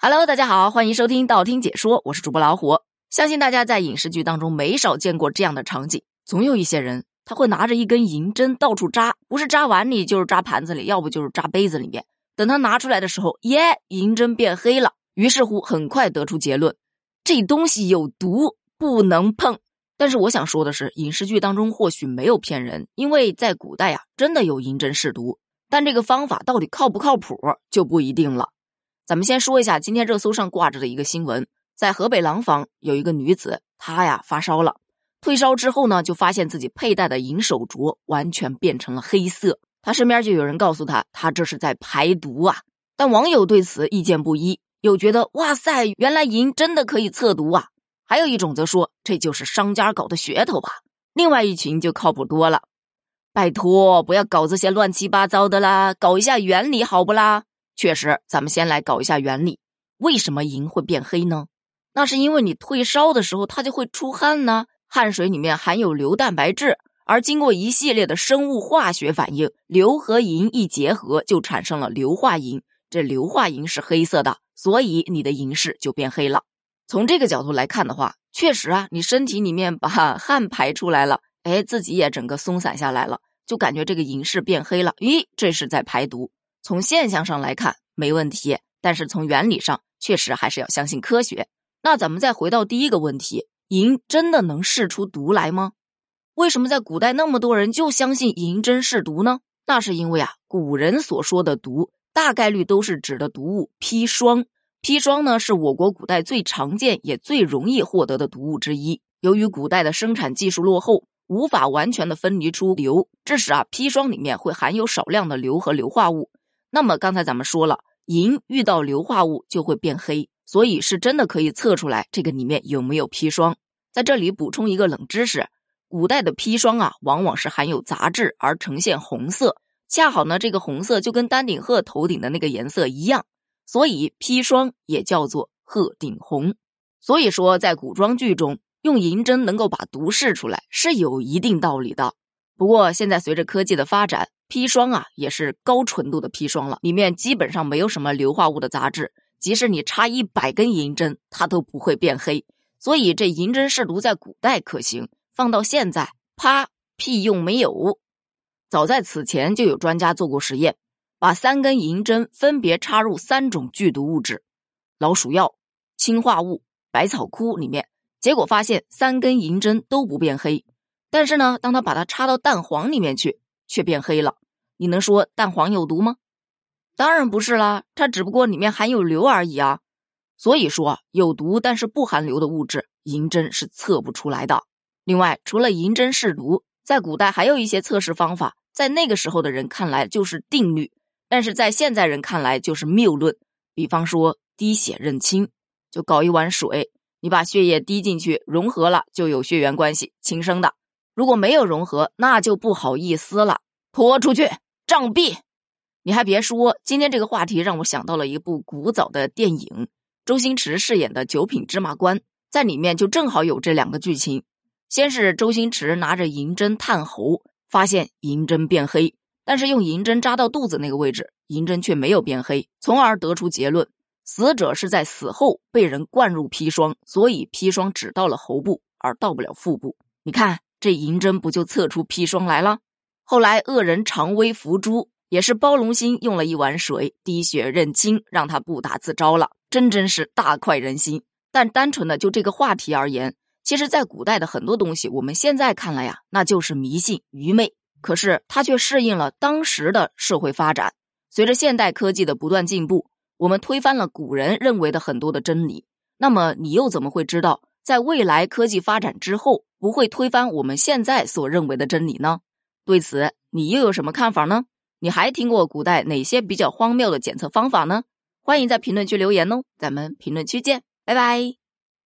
Hello，大家好，欢迎收听道听解说，我是主播老虎。相信大家在影视剧当中没少见过这样的场景，总有一些人他会拿着一根银针到处扎，不是扎碗里就是扎盘子里，要不就是扎杯子里面。等他拿出来的时候，耶，银针变黑了。于是乎，很快得出结论，这东西有毒，不能碰。但是我想说的是，影视剧当中或许没有骗人，因为在古代呀，真的有银针试毒，但这个方法到底靠不靠谱就不一定了。咱们先说一下今天热搜上挂着的一个新闻，在河北廊坊有一个女子，她呀发烧了，退烧之后呢，就发现自己佩戴的银手镯完全变成了黑色。她身边就有人告诉她，她这是在排毒啊。但网友对此意见不一，有觉得哇塞，原来银真的可以测毒啊，还有一种则说这就是商家搞的噱头吧。另外一群就靠谱多了，拜托不要搞这些乱七八糟的啦，搞一下原理好不啦？确实，咱们先来搞一下原理。为什么银会变黑呢？那是因为你退烧的时候，它就会出汗呢。汗水里面含有硫蛋白质，而经过一系列的生物化学反应，硫和银一结合，就产生了硫化银。这硫化银是黑色的，所以你的银饰就变黑了。从这个角度来看的话，确实啊，你身体里面把 汗排出来了，哎，自己也整个松散下来了，就感觉这个银饰变黑了。咦，这是在排毒。从现象上来看没问题，但是从原理上确实还是要相信科学。那咱们再回到第一个问题：银真的能试出毒来吗？为什么在古代那么多人就相信银针试毒呢？那是因为啊，古人所说的毒大概率都是指的毒物砒霜。砒霜呢是我国古代最常见也最容易获得的毒物之一。由于古代的生产技术落后，无法完全的分离出硫，致使啊砒霜里面会含有少量的硫和硫化物。那么刚才咱们说了，银遇到硫化物就会变黑，所以是真的可以测出来这个里面有没有砒霜。在这里补充一个冷知识：古代的砒霜啊，往往是含有杂质而呈现红色，恰好呢，这个红色就跟丹顶鹤头顶的那个颜色一样，所以砒霜也叫做鹤顶红。所以说，在古装剧中用银针能够把毒试出来，是有一定道理的。不过现在随着科技的发展，砒霜啊，也是高纯度的砒霜了，里面基本上没有什么硫化物的杂质，即使你插一百根银针，它都不会变黑。所以这银针试毒在古代可行，放到现在，啪，屁用没有。早在此前就有专家做过实验，把三根银针分别插入三种剧毒物质——老鼠药、氰化物、百草枯里面，结果发现三根银针都不变黑。但是呢，当他把它插到蛋黄里面去。却变黑了，你能说蛋黄有毒吗？当然不是啦，它只不过里面含有硫而已啊。所以说有毒但是不含硫的物质，银针是测不出来的。另外，除了银针试毒，在古代还有一些测试方法，在那个时候的人看来就是定律，但是在现在人看来就是谬论。比方说滴血认亲，就搞一碗水，你把血液滴进去，融合了就有血缘关系，亲生的。如果没有融合，那就不好意思了，拖出去杖毙！你还别说，今天这个话题让我想到了一部古早的电影，周星驰饰演的九品芝麻官，在里面就正好有这两个剧情。先是周星驰拿着银针探喉，发现银针变黑，但是用银针扎到肚子那个位置，银针却没有变黑，从而得出结论：死者是在死后被人灌入砒霜，所以砒霜只到了喉部，而到不了腹部。你看。这银针不就测出砒霜来了？后来恶人常威伏诛，也是包龙星用了一碗水滴血认亲，让他不打自招了，真真是大快人心。但单纯的就这个话题而言，其实，在古代的很多东西，我们现在看来呀，那就是迷信愚昧。可是它却适应了当时的社会发展。随着现代科技的不断进步，我们推翻了古人认为的很多的真理。那么，你又怎么会知道？在未来科技发展之后，不会推翻我们现在所认为的真理呢？对此，你又有什么看法呢？你还听过古代哪些比较荒谬的检测方法呢？欢迎在评论区留言哦，咱们评论区见，拜拜。